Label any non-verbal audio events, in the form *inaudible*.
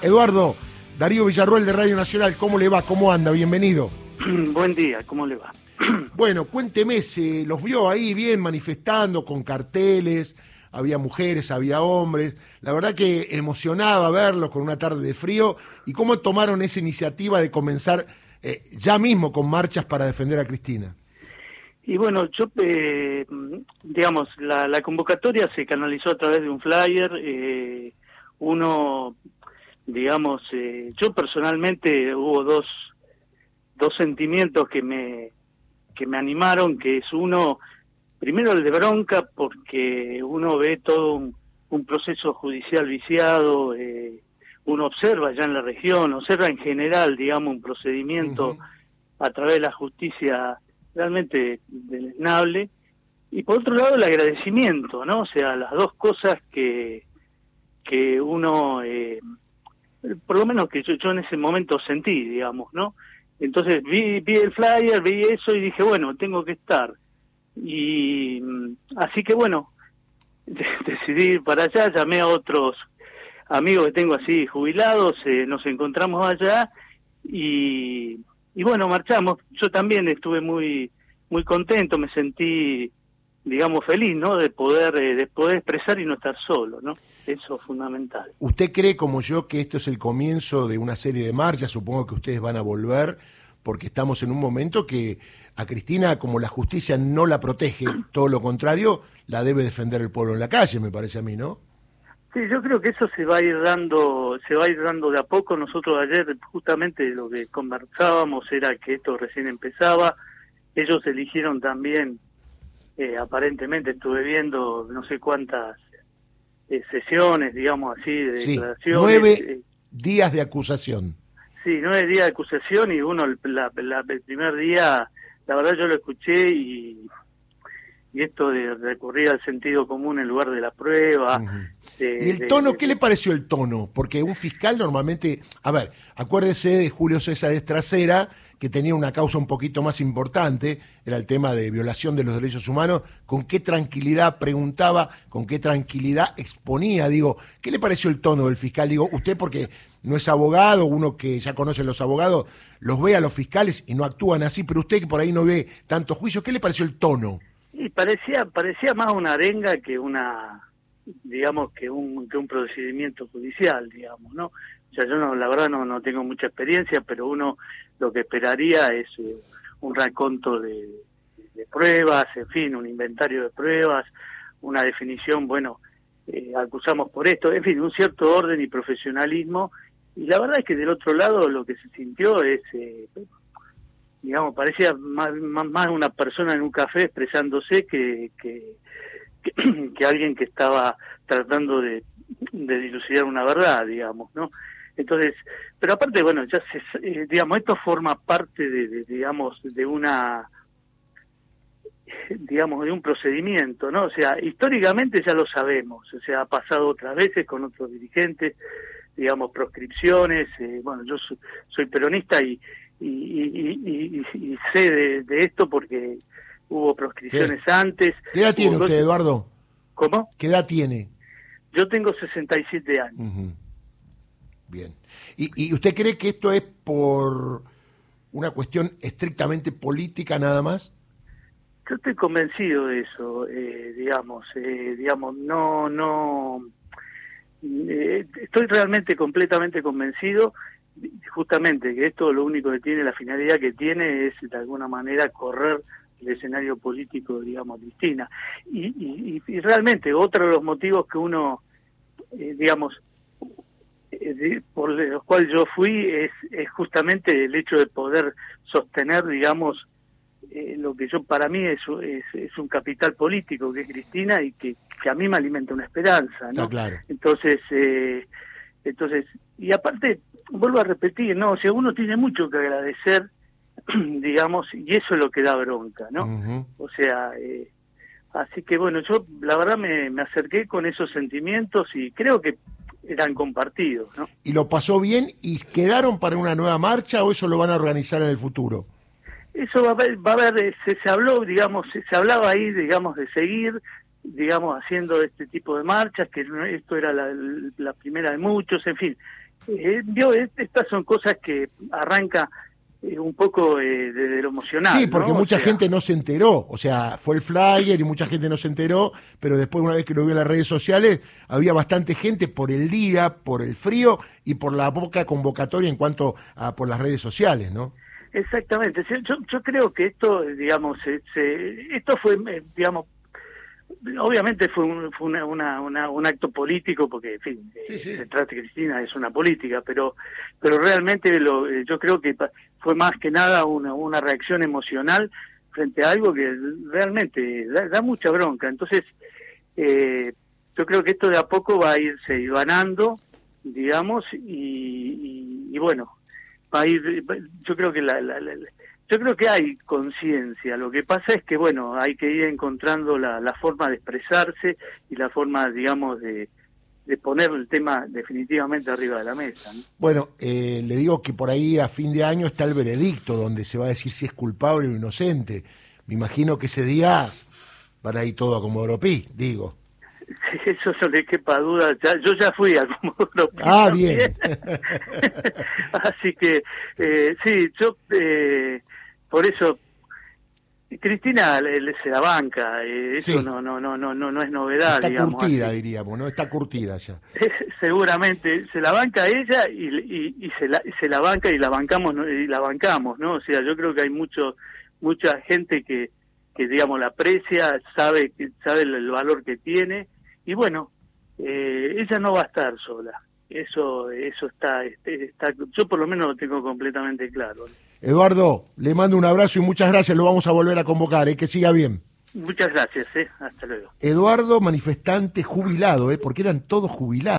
Eduardo, Darío Villarroel de Radio Nacional, ¿cómo le va? ¿Cómo anda? Bienvenido. *clears throat* Buen día, ¿cómo le va? *clears throat* Bueno, cuénteme, ¿se los vio ahí bien manifestando con carteles? Había mujeres, había hombres. La verdad que emocionaba verlos con una tarde de frío. ¿Y cómo tomaron esa iniciativa de comenzar eh, ya mismo con marchas para defender a Cristina? Y bueno, yo, eh, digamos, la, convocatoria se canalizó a través de un flyer. Eh, uno, digamos, yo personalmente hubo dos, dos sentimientos que me, que me animaron, que es uno, primero el de bronca, porque uno ve todo un, proceso judicial viciado, uno observa ya en la región, observa en general, digamos, un procedimiento a través de la justicia realmente deleznable. Y por otro lado, el agradecimiento, ¿no? O sea, las dos cosas que, que uno, eh, por lo menos que yo, yo en ese momento sentí, digamos, ¿no? Entonces vi, vi el flyer, vi eso y dije, bueno, tengo que estar. Y mm, así que bueno, *laughs* decidí ir para allá, llamé a otros amigos que tengo así jubilados, eh, nos encontramos allá y y bueno, marchamos. Yo también estuve muy muy contento, me sentí digamos feliz, ¿no? De poder eh, de poder expresar y no estar solo, ¿no? Eso es fundamental. ¿Usted cree como yo que esto es el comienzo de una serie de marchas? Supongo que ustedes van a volver porque estamos en un momento que a Cristina como la justicia no la protege, *clears throat* todo lo contrario, la debe defender el pueblo en la calle, me parece a mí, ¿no? Sí, yo creo que eso se va a ir dando, se va a ir dando de a poco. Nosotros ayer justamente lo que conversábamos era que esto recién empezaba. Ellos eligieron también, eh, aparentemente estuve viendo no sé cuantas eh, sesiones, digamos así, de declaraciones. Nueve eh, días de acusación. Sí, nueve días de acusación y uno el, el primer día, la verdad yo lo escuché y y esto de recurrir al sentido común en lugar de la prueba. ¿Y el tono, qué le pareció el tono? Porque un fiscal normalmente, a ver, acuérdese de Julio César Estracera, que tenía una causa un poquito más importante, era el tema de violación de los derechos humanos, con qué tranquilidad preguntaba, con qué tranquilidad exponía, digo, ¿qué le pareció el tono del fiscal? Digo, usted porque no es abogado, uno que ya conoce a los abogados, los ve a los fiscales y no actúan así, pero usted que por ahí no ve tantos juicios, ¿qué le pareció el tono? Parecía, parecía más una arenga que una, digamos, que un, que un procedimiento judicial, digamos, ¿no? Yo no, la verdad no, no tengo mucha experiencia, pero uno lo que esperaría es eh, un raconto de, pruebas, en fin, un inventario de pruebas, una definición, bueno, eh, acusamos por esto, en fin, un cierto orden y profesionalismo. Y la verdad es que del otro lado lo que se sintió es eh, digamos, parecía más, más, una persona en un café expresándose que, que, *clears throat* que, alguien que estaba tratando de, de, dilucidar una verdad, digamos, ¿no? Entonces, pero aparte, bueno, ya se, eh, digamos, esto forma parte de, digamos, de una, digamos, de un procedimiento, ¿no? O sea, históricamente ya lo sabemos, o sea, ha pasado otras veces con otros dirigentes, digamos, proscripciones, eh, bueno, yo soy peronista y, y, sé de, esto porque hubo proscripciones antes. ¿Qué edad tiene usted, Eduardo? ¿Cómo? ¿Qué edad tiene? Yo tengo 67 años. Bien. ¿Y, usted cree que esto es por una cuestión estrictamente política nada más? Yo estoy convencido de eso, eh, digamos, eh, digamos, no, no, eh, estoy realmente completamente convencido justamente que esto lo único que tiene, la finalidad que tiene es de alguna manera correr el escenario político, digamos, Cristina. Y, y, realmente otro de los motivos que uno, eh, digamos, eh, por los cuales yo fui es, es, justamente el hecho de poder sostener, digamos, eh, lo que yo para mí es, es, un capital político que es Cristina y que, que a mí me alimenta una esperanza, ¿no? claro. Entonces, entonces, y aparte vuelvo a repetir, no, o sea, uno tiene mucho que agradecer, *clears throat* digamos, y eso es lo que da bronca, ¿no? O sea, eh, así que bueno, yo la verdad me, me acerqué con esos sentimientos y creo que eran compartidos, ¿no? ¿Y lo pasó bien y quedaron para una nueva marcha o eso lo van a organizar en el futuro? Eso va a haber, va a haber eh, se, se habló, digamos, se, se hablaba ahí, digamos, de seguir, digamos, haciendo este tipo de marchas, que esto era la, la primera de muchos, en fin, Eh, estas son cosas que arranca eh, un poco eh, de, lo emocional. Sí, porque mucha gente no se enteró, o sea, fue el flyer y mucha gente no se enteró, pero después una vez que lo vio en las redes sociales, había bastante gente por el día, por el frío y por la poca convocatoria en cuanto a por las redes sociales, ¿no? Exactamente. Yo, yo creo que esto, digamos, esto fue, digamos, obviamente fue un, fue una, una, un acto político porque en fin eh, se trata de Cristina es una política pero pero realmente lo, eh, yo creo que fue más que nada una, una reacción emocional frente a algo que realmente da, mucha bronca. Entonces eh, yo creo que esto de a poco va a irse ibanando digamos y, y, bueno va a ir yo creo que la, la yo creo que hay conciencia, lo que pasa es que, bueno, hay que ir encontrando la, forma de expresarse y la forma, digamos, de, poner el tema definitivamente arriba de la mesa. Bueno, eh, le digo que por ahí a fin de año está el veredicto, donde se va a decir si es culpable o inocente. Me imagino que ese día van a ir todo a Comodoro Pi, digo. *laughs* Eso no le quepa duda. yo ya fui a Comodoro Pi. Ah, bien. *laughs* Así que, eh, sí, yo... Eh, por eso Cristina se la banca, eh, eso no, no, no, no, no, no es novedad. Está curtida, diríamos, ¿no? Está curtida ya. *laughs* Seguramente, se la banca ella y, y, se, la, se la banca y la bancamos y la bancamos, ¿no? O sea, yo creo que hay mucho mucha gente que, que digamos, la aprecia, sabe, sabe el, valor que tiene y bueno, eh, ella no va a estar sola. Eso, eso está, este, está, yo por lo menos lo tengo completamente claro. Eduardo, le mando un abrazo y muchas gracias. Lo vamos a volver a convocar. ¿eh? Que siga bien. Muchas gracias. ¿eh? Hasta luego. Eduardo, manifestante jubilado, ¿eh? porque eran todos jubilados.